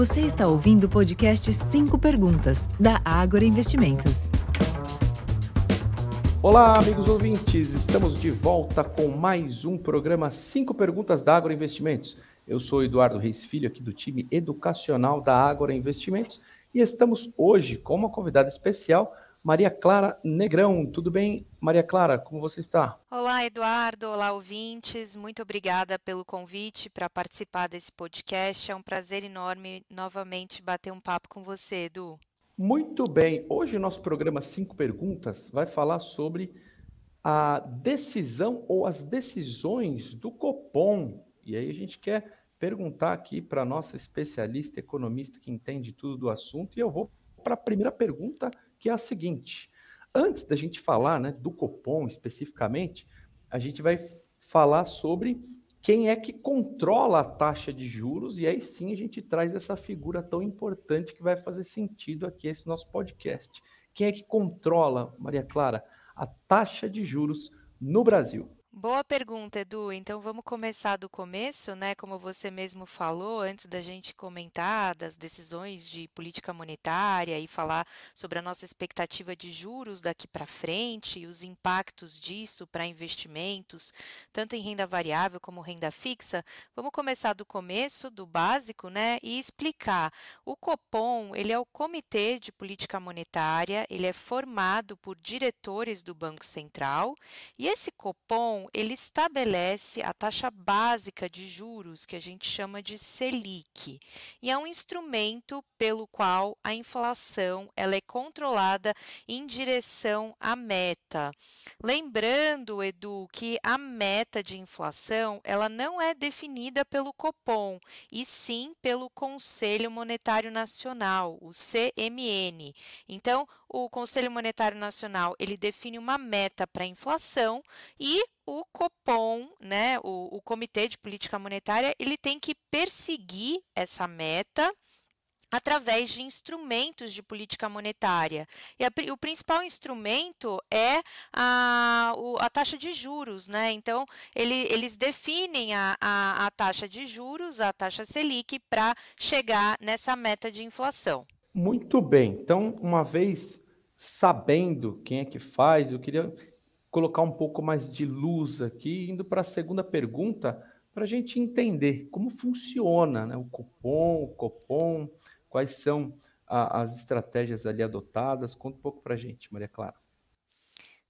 Você está ouvindo o podcast 5 Perguntas, da Ágora Investimentos. Olá, amigos ouvintes, estamos de volta com mais um programa 5 Perguntas da Ágora Investimentos. Eu sou Eduardo Reis Filho, aqui do time educacional da Ágora Investimentos, e estamos hoje com uma convidada especial, Maria Clara Negrão. Tudo bem, Maria Clara? Como você está? Olá, Eduardo. Olá, ouvintes. Muito obrigada pelo convite para participar desse podcast. É um prazer enorme novamente bater um papo com você, Edu. Muito bem. Hoje o nosso programa Cinco Perguntas vai falar sobre a decisão ou as decisões do Copom. E aí a gente quer perguntar aqui para a nossa especialista economista que entende tudo do assunto. E eu vou para a primeira pergunta que é a seguinte: antes da gente falar né, do Copom especificamente, a gente vai falar sobre quem é que controla a taxa de juros, e aí sim a gente traz essa figura tão importante que vai fazer sentido aqui esse nosso podcast. Quem é que controla, Maria Clara, a taxa de juros no Brasil? Boa pergunta, Edu. Então vamos começar do começo, né? Como você mesmo falou, antes da gente comentar das decisões de política monetária e falar sobre a nossa expectativa de juros daqui para frente e os impactos disso para investimentos, tanto em renda variável como renda fixa, vamos começar do começo, do básico, né? E explicar. O Copom, ele é o Comitê de Política Monetária, ele é formado por diretores do Banco Central, e esse Copom ele estabelece a taxa básica de juros, que a gente chama de Selic, e é um instrumento pelo qual a inflação ela é controlada em direção à meta. Lembrando, Edu, que a meta de inflação ela não é definida pelo Copom, e sim pelo Conselho Monetário Nacional, o CMN. Então, o Conselho Monetário Nacional ele define uma meta para a inflação e o Copom, né, o, o Comitê de Política Monetária, ele tem que perseguir essa meta através de instrumentos de política monetária. E a, o principal instrumento é a, a taxa de juros, né? Então, ele, eles definem a, a, a taxa de juros, a taxa Selic, para chegar nessa meta de inflação. Muito bem. Então, uma vez sabendo quem é que faz, eu queria colocar um pouco mais de luz aqui, indo para a segunda pergunta, para a gente entender como funciona né, o cupom, o copom, quais são a, as estratégias ali adotadas. Conta um pouco para a gente, Maria Clara.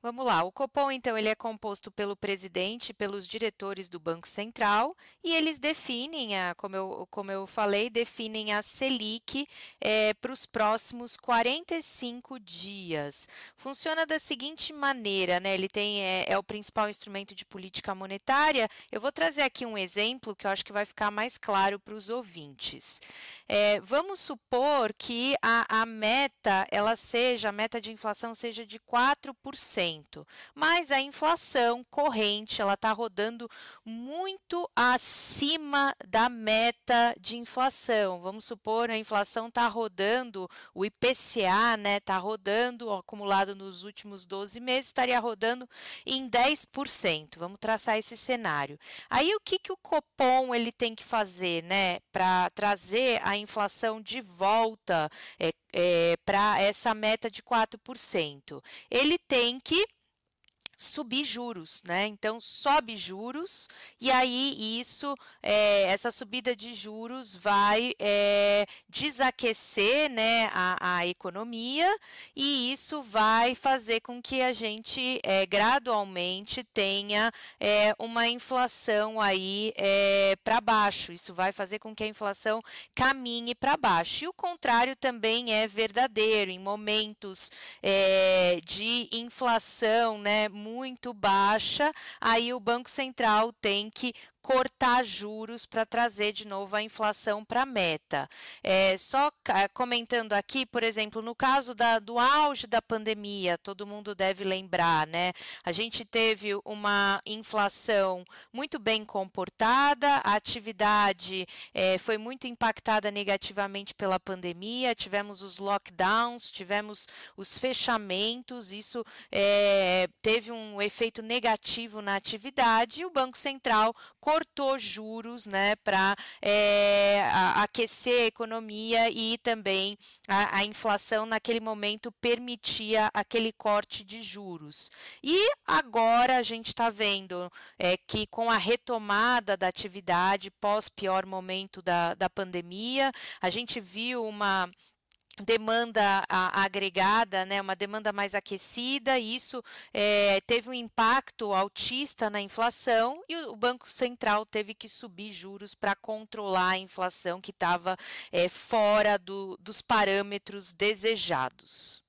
Vamos lá, o Copom, então, ele é composto pelo presidente pelos diretores do Banco Central e eles definem, a, como, eu, como eu falei, definem a Selic é, para os próximos 45 dias. Funciona da seguinte maneira, né? Ele tem, é, é, o principal instrumento de política monetária. Eu vou trazer aqui um exemplo que eu acho que vai ficar mais claro para os ouvintes. É, vamos supor que a, a meta, ela seja, a meta de inflação seja de 4% mas a inflação corrente ela está rodando muito acima da meta de inflação. Vamos supor a inflação está rodando, o IPCA né, está rodando, acumulado nos últimos 12 meses, estaria rodando em 10%. Vamos traçar esse cenário. Aí o que, que o Copom ele tem que fazer né, para trazer a inflação de volta é, é, para essa meta de 4%? Ele tem que subir juros, né? Então sobe juros e aí isso, é, essa subida de juros vai é, desaquecer, né, a, a, economia e isso vai fazer com que a gente é, gradualmente tenha uma inflação aí para baixo. Isso vai fazer com que a inflação caminhe para baixo. E o contrário também é verdadeiro em momentos de inflação, né? Muito baixa, aí o Banco Central tem que cortar juros para trazer de novo a inflação para a meta. É, só comentando aqui, por exemplo, no caso da, do auge da pandemia, todo mundo deve lembrar, né? A gente teve uma inflação muito bem comportada, a atividade é, foi muito impactada negativamente pela pandemia, tivemos os lockdowns, tivemos os fechamentos, isso é, teve um efeito negativo na atividade e o Banco Central cortou juros né, para é, aquecer a economia e também a, a inflação naquele momento permitia aquele corte de juros. E agora a gente está vendo é, que com a retomada da atividade pós pior momento da, da pandemia, a gente viu uma demanda agregada, né, uma demanda mais aquecida, e isso é, teve um impacto altista na inflação e o Banco Central teve que subir juros para controlar a inflação que estava é, fora do, dos parâmetros desejados.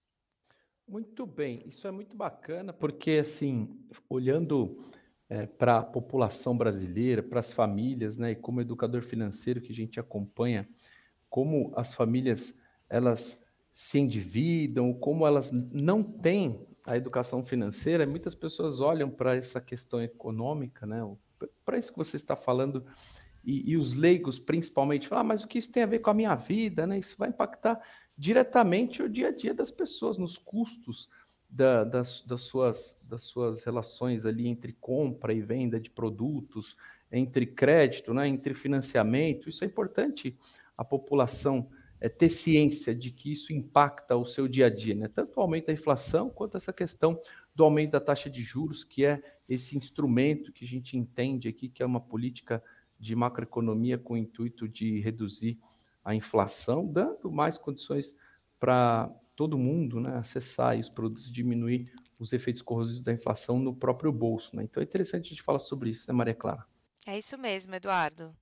Muito bem, isso é muito bacana, porque assim, olhando é, para a população brasileira, para as famílias, né, e como educador financeiro que a gente acompanha, como as famílias elas se endividam, como elas não têm a educação financeira, muitas pessoas olham para essa questão econômica, né? Para isso que você está falando, e, e, os leigos principalmente falam, ah, mas o que isso tem a ver com a minha vida, né? Isso vai impactar diretamente o dia a dia das pessoas, nos custos da, das, das, suas, das suas relações ali entre compra e venda de produtos, entre crédito, né? entre financiamento. Isso é importante a população é, ter ciência de que isso impacta o seu dia a dia, né? tanto o aumento da inflação quanto essa questão do aumento da taxa de juros, que é esse instrumento que a gente entende aqui, que é uma política de macroeconomia com o intuito de reduzir a inflação, dando mais condições para todo mundo né, acessar os produtos e diminuir os efeitos corrosivos da inflação no próprio bolso. Né? Então é interessante a gente falar sobre isso, né, Maria Clara? É isso mesmo, Eduardo.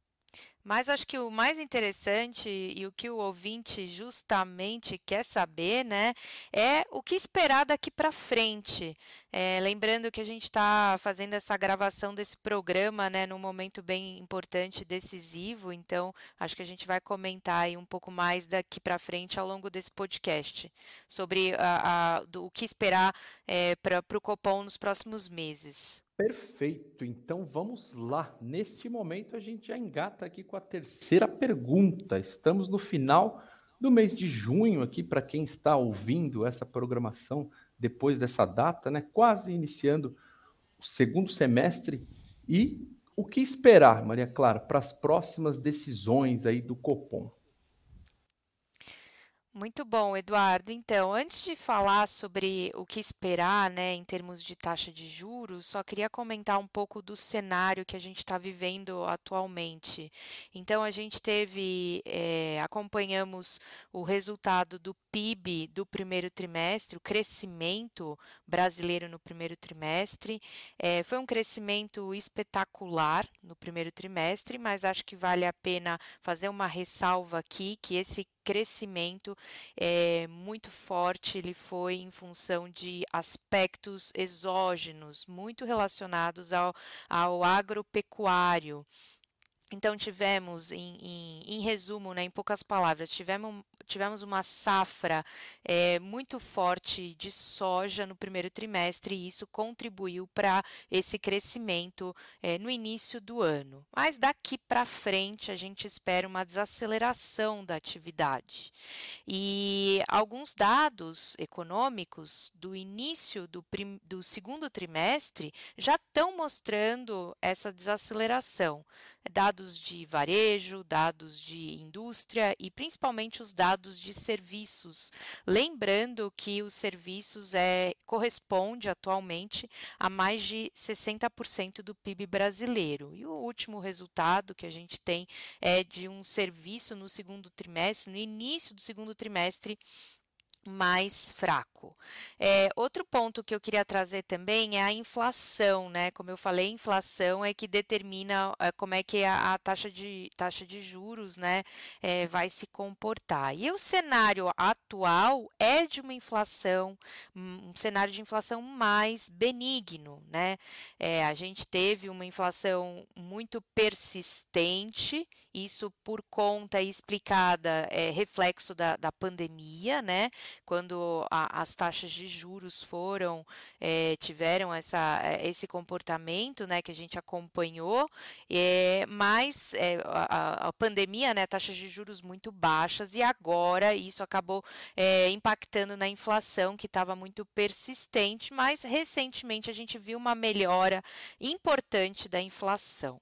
Mas acho que o mais interessante e o que o ouvinte justamente quer saber, né, é o que esperar daqui para frente. É, lembrando que a gente está fazendo essa gravação desse programa, né, num momento bem importante, decisivo. Então, acho que a gente vai comentar aí um pouco mais daqui para frente ao longo desse podcast sobre a, a, do, o que esperar é, para o Copom nos próximos meses. Perfeito. Então vamos lá. Neste momento a gente já engata aqui com a terceira pergunta. Estamos no final do mês de junho aqui para quem está ouvindo essa programação depois dessa data, né? Quase iniciando o segundo semestre e o que esperar, Maria Clara, para as próximas decisões aí do Copom? Muito bom, Eduardo. Então, antes de falar sobre o que esperar, né, em termos de taxa de juros, só queria comentar um pouco do cenário que a gente está vivendo atualmente. Então, a gente teve, é, acompanhamos o resultado do PIB do primeiro trimestre, o crescimento brasileiro no primeiro trimestre. É, foi um crescimento espetacular no primeiro trimestre, mas acho que vale a pena fazer uma ressalva aqui que esse crescimento é, muito forte, ele foi em função de aspectos exógenos, muito relacionados ao, ao agropecuário. Então, tivemos, em, em, em, resumo, né, em poucas palavras, tivemos, tivemos uma safra é, muito forte de soja no primeiro trimestre e isso contribuiu para esse crescimento é, no início do ano. Mas daqui para frente, a gente espera uma desaceleração da atividade. E alguns dados econômicos do início do, prim, do segundo trimestre já estão mostrando essa desaceleração dados de varejo, dados de indústria e principalmente os dados de serviços. Lembrando que os serviços é, corresponde atualmente a mais de 60% do PIB brasileiro. E o último resultado que a gente tem é de um serviço no segundo trimestre, no início do segundo trimestre, mais fraco. É, outro ponto que eu queria trazer também é a inflação, né? Como eu falei, inflação é que determina é, como é que a, a, taxa, de, taxa de juros né, é, vai se comportar. E o cenário atual é de uma inflação, um cenário de inflação mais benigno, né? É, a gente teve uma inflação muito persistente isso por conta explicada, é reflexo da, da pandemia, né? Quando a, as taxas de juros foram, é, tiveram essa, eh, esse comportamento, né? Que a gente acompanhou, é, mas é, a, a, pandemia, né? Taxas de juros muito baixas e agora isso acabou impactando na inflação que estava muito persistente, mas recentemente a gente viu uma melhora importante da inflação.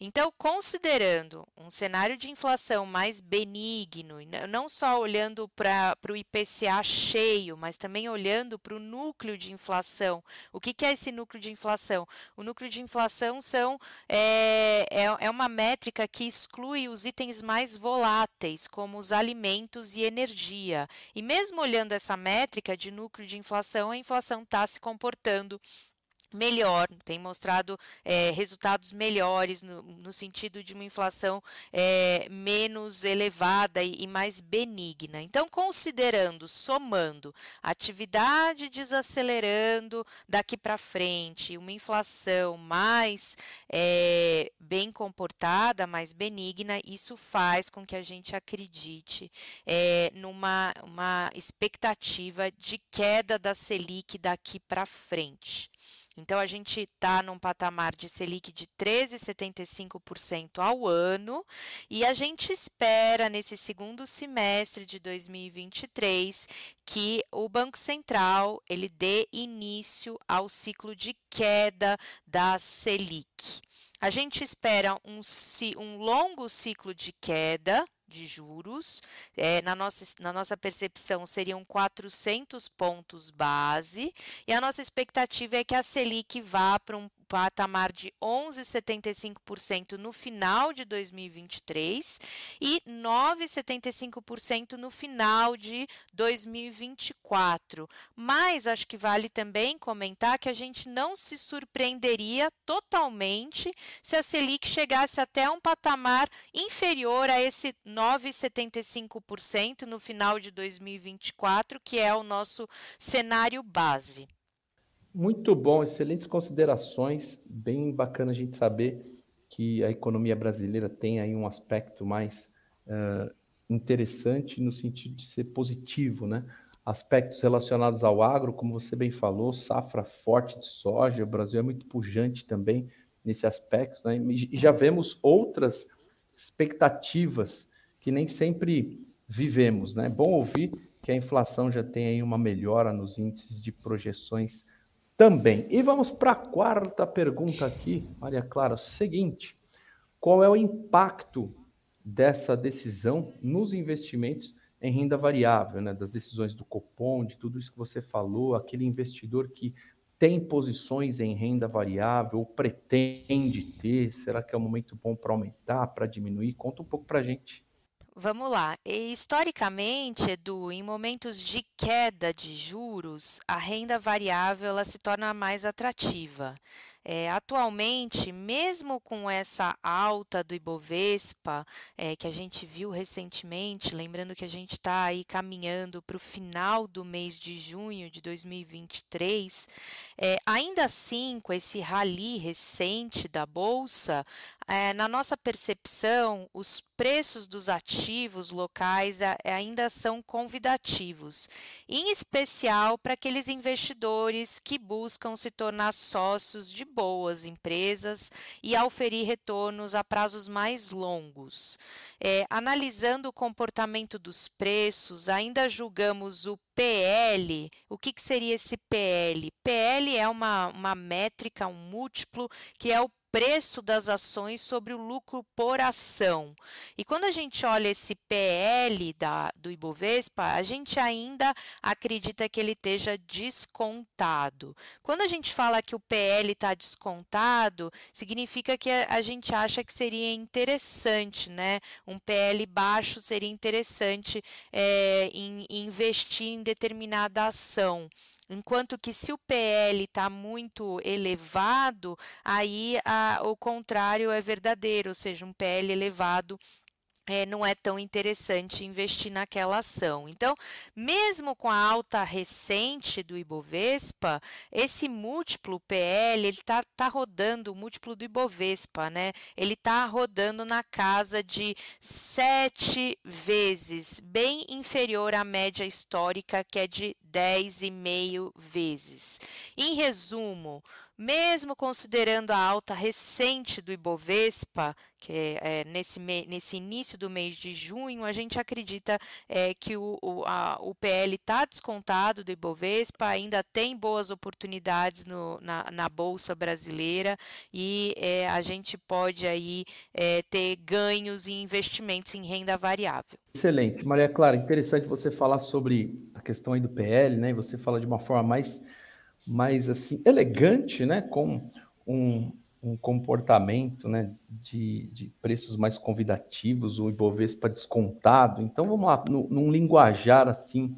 Então, considerando um cenário de inflação mais benigno, não só olhando para o IPCA cheio, mas também olhando para o núcleo de inflação. O que, que, é esse núcleo de inflação? O núcleo de inflação são, é, é, é uma métrica que exclui os itens mais voláteis, como os alimentos e energia. E mesmo olhando essa métrica de núcleo de inflação, a inflação está se comportando melhor, tem mostrado é, resultados melhores no, no, sentido de uma inflação é, menos elevada e, e, mais benigna. Então, considerando, somando atividade desacelerando daqui para frente, uma inflação mais é, bem comportada, mais benigna, isso faz com que a gente acredite numa uma expectativa de queda da Selic daqui para frente. Então, a gente está num patamar de Selic de 13,75% ao ano e a gente espera, nesse segundo semestre de 2023, que o Banco Central ele dê início ao ciclo de queda da Selic. A gente espera um, um longo ciclo de queda de juros. É, na, nossa, na nossa percepção, seriam 400 pontos base. E a nossa expectativa é que a Selic vá para um patamar de 11,75% no final de 2023 e 9,75% no final de 2024. Mas acho que vale também comentar que a gente não se surpreenderia totalmente se a Selic chegasse até um patamar inferior a esse 9,75% no final de 2024, que é o nosso cenário base. Muito bom, excelentes considerações. Bem bacana a gente saber que a economia brasileira tem aí um aspecto mais uh, interessante no sentido de ser positivo, né? Aspectos relacionados ao agro, como você bem falou, safra forte de soja, o Brasil é muito pujante também nesse aspecto, né? E já vemos outras expectativas que nem sempre vivemos, né? Bom ouvir que a inflação já tem aí uma melhora nos índices de projeções também. E vamos para a quarta pergunta aqui, Maria Clara. Seguinte: qual é o impacto dessa decisão nos investimentos em renda variável, né? das decisões do Copom, de tudo isso que você falou, aquele investidor que tem posições em renda variável ou pretende ter, será que é um momento bom para aumentar, para diminuir? Conta um pouco para a gente. Vamos lá. E, historicamente, Edu, em momentos de queda de juros, a renda variável ela se torna mais atrativa. É, atualmente, mesmo com essa alta do Ibovespa, é, que a gente viu recentemente, lembrando que a gente está aí caminhando para o final do mês de junho de 2023, é, ainda assim, com esse rally recente da Bolsa, é, na nossa percepção, os preços dos ativos locais ainda são convidativos, em especial para aqueles investidores que buscam se tornar sócios de boas empresas e auferir retornos a prazos mais longos. É, analisando o comportamento dos preços, ainda julgamos o PL. O que, que seria esse PL? PL é uma, uma métrica, um múltiplo, que é o preço das ações sobre o lucro por ação. E quando a gente olha esse PL da, do Ibovespa, a gente ainda acredita que ele esteja descontado. Quando a gente fala que o PL está descontado, significa que a, a gente acha que seria interessante, né? Um PL baixo seria interessante é, em, em investir em determinada ação. Enquanto que se o PL está muito elevado, aí a, o contrário é verdadeiro, ou seja, um PL elevado é, não é tão interessante investir naquela ação. Então, mesmo com a alta recente do Ibovespa, esse múltiplo PL ele está tá rodando o múltiplo do Ibovespa, né? Ele está rodando na casa de sete vezes, bem inferior à média histórica que é de 10,5 vezes. Em resumo, mesmo considerando a alta recente do Ibovespa, que é, é nesse, nesse início do mês de junho, a gente acredita é, que o, o, a, o PL está descontado do Ibovespa, ainda tem boas oportunidades no, na, na Bolsa Brasileira e é, a gente pode aí é, ter ganhos em investimentos em renda variável. Excelente. Maria Clara, interessante você falar sobre a questão aí do PL, né? Você fala de uma forma mais mais assim elegante, né, com um, um comportamento, né, de, de, preços mais convidativos, o Ibovespa descontado. Então vamos lá, no, num linguajar assim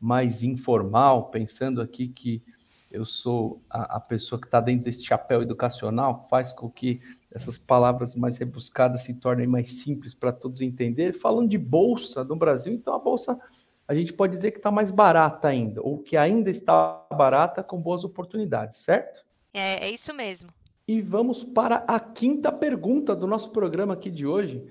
mais informal, pensando aqui que eu sou a, a pessoa que está dentro desse chapéu educacional, faz com que essas palavras mais rebuscadas se tornem mais simples para todos entenderem. Falando de bolsa no Brasil, então a bolsa a gente pode dizer que está mais barata ainda, ou que ainda está barata com boas oportunidades, certo? É, é isso mesmo. E vamos para a quinta pergunta do nosso programa aqui de hoje.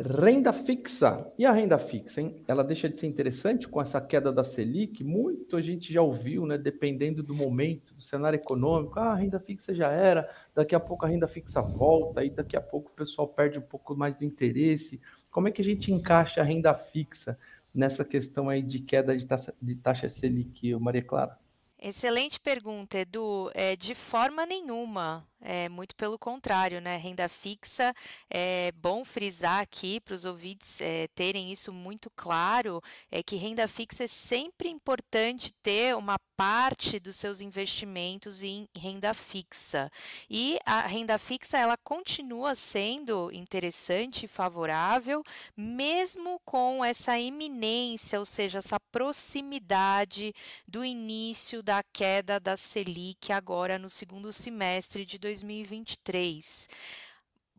Renda fixa. E a renda fixa, hein? Ela deixa de ser interessante com essa queda da Selic? Muito a gente já ouviu, né? Dependendo do momento, do cenário econômico. Ah, a renda fixa já era, daqui a pouco a renda fixa volta, e daqui a pouco o pessoal perde um pouco mais do interesse. Como é que a gente encaixa a renda fixa nessa questão aí de queda de taxa, de taxa Selic, Maria Clara? Excelente pergunta, Edu. É, de forma nenhuma. É, muito pelo contrário, né? Renda fixa, é bom frisar aqui para os ouvintes é, terem isso muito claro, é que renda fixa é sempre importante ter uma parte dos seus investimentos em renda fixa. E a renda fixa, ela continua sendo interessante e favorável, mesmo com essa iminência, ou seja, essa proximidade do início da queda da Selic agora no segundo semestre de 2023.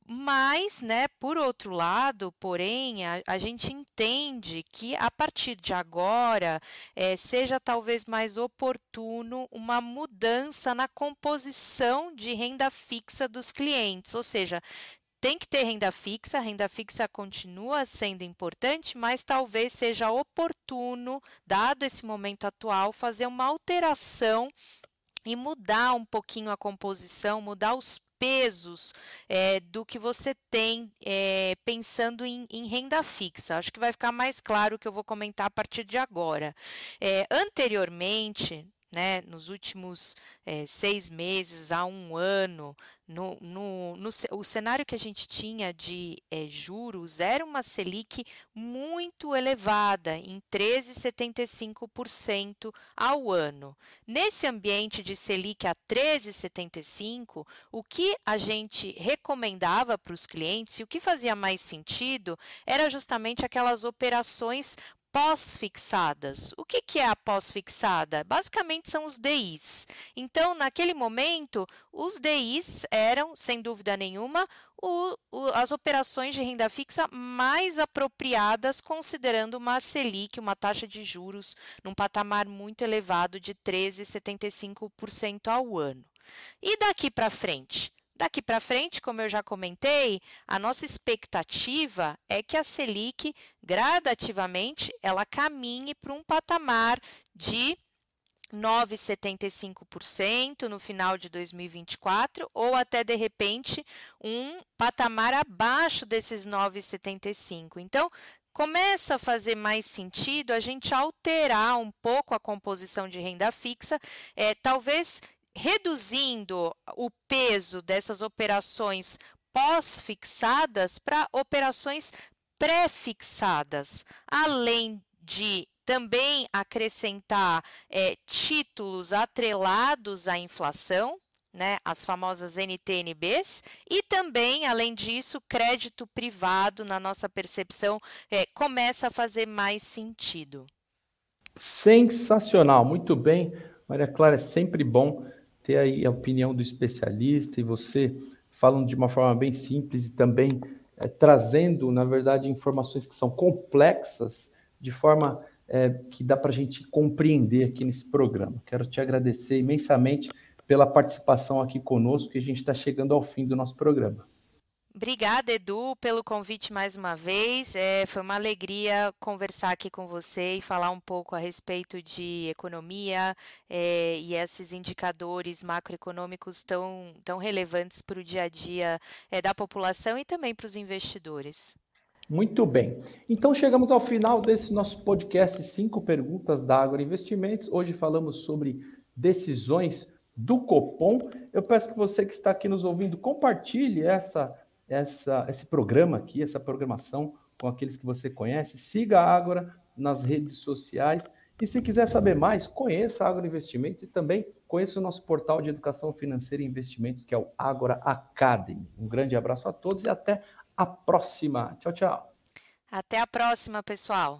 Mas, né, por outro lado, porém, a, a, gente entende que a partir de agora é, seja talvez mais oportuno uma mudança na composição de renda fixa dos clientes, ou seja, tem que ter renda fixa, a renda fixa continua sendo importante, mas talvez seja oportuno, dado esse momento atual, fazer uma alteração e mudar um pouquinho a composição, mudar os pesos é, do que você tem é, pensando em, em, renda fixa. Acho que vai ficar mais claro o que eu vou comentar a partir de agora. É, anteriormente, né, nos últimos é, seis meses a um ano, no, no, no, o cenário que a gente tinha de é, juros era uma Selic muito elevada, em 13,75% ao ano. Nesse ambiente de Selic a 13,75%, o que a gente recomendava para os clientes e o que fazia mais sentido era justamente aquelas operações pós-fixadas. O que, que é a pós-fixada? Basicamente são os DIs. Então, naquele momento, os DIs eram, sem dúvida nenhuma, o, o, as operações de renda fixa mais apropriadas, considerando uma Selic, uma taxa de juros, num patamar muito elevado de 13,75% ao ano. E daqui para frente? Daqui para frente, como eu já comentei, a nossa expectativa é que a Selic gradativamente ela caminhe para um patamar de 9,75% no final de 2024 ou até de repente um patamar abaixo desses 9,75. Então, começa a fazer mais sentido a gente alterar um pouco a composição de renda fixa, é, talvez reduzindo o peso dessas operações pós-fixadas para operações pré-fixadas, além de também acrescentar é, títulos atrelados à inflação, né, as famosas NTNBs, e também, além disso, crédito privado, na nossa percepção, é, começa a fazer mais sentido. Sensacional, muito bem. Maria Clara, é sempre bom ter aí a opinião do especialista e você falando de uma forma bem simples e também é, trazendo, na verdade, informações que são complexas de forma é, que dá para a gente compreender aqui nesse programa. Quero te agradecer imensamente pela participação aqui conosco, que a gente está chegando ao fim do nosso programa. Obrigada, Edu, pelo convite mais uma vez. É, foi uma alegria conversar aqui com você e falar um pouco a respeito de economia é, e esses indicadores macroeconômicos tão, tão relevantes para o dia a dia é, da população e também para os investidores. Muito bem. Então chegamos ao final desse nosso podcast Cinco Perguntas da Agro Investimentos. Hoje falamos sobre decisões do Copom. Eu peço que você que está aqui nos ouvindo compartilhe essa essa, esse programa aqui, essa programação com aqueles que você conhece. Siga a Ágora nas redes sociais. E se quiser saber mais, conheça a Ágora Investimentos e também conheça o nosso portal de educação financeira e investimentos, que é o Ágora Academy. Um grande abraço a todos e até a próxima. Tchau, tchau. Até a próxima, pessoal.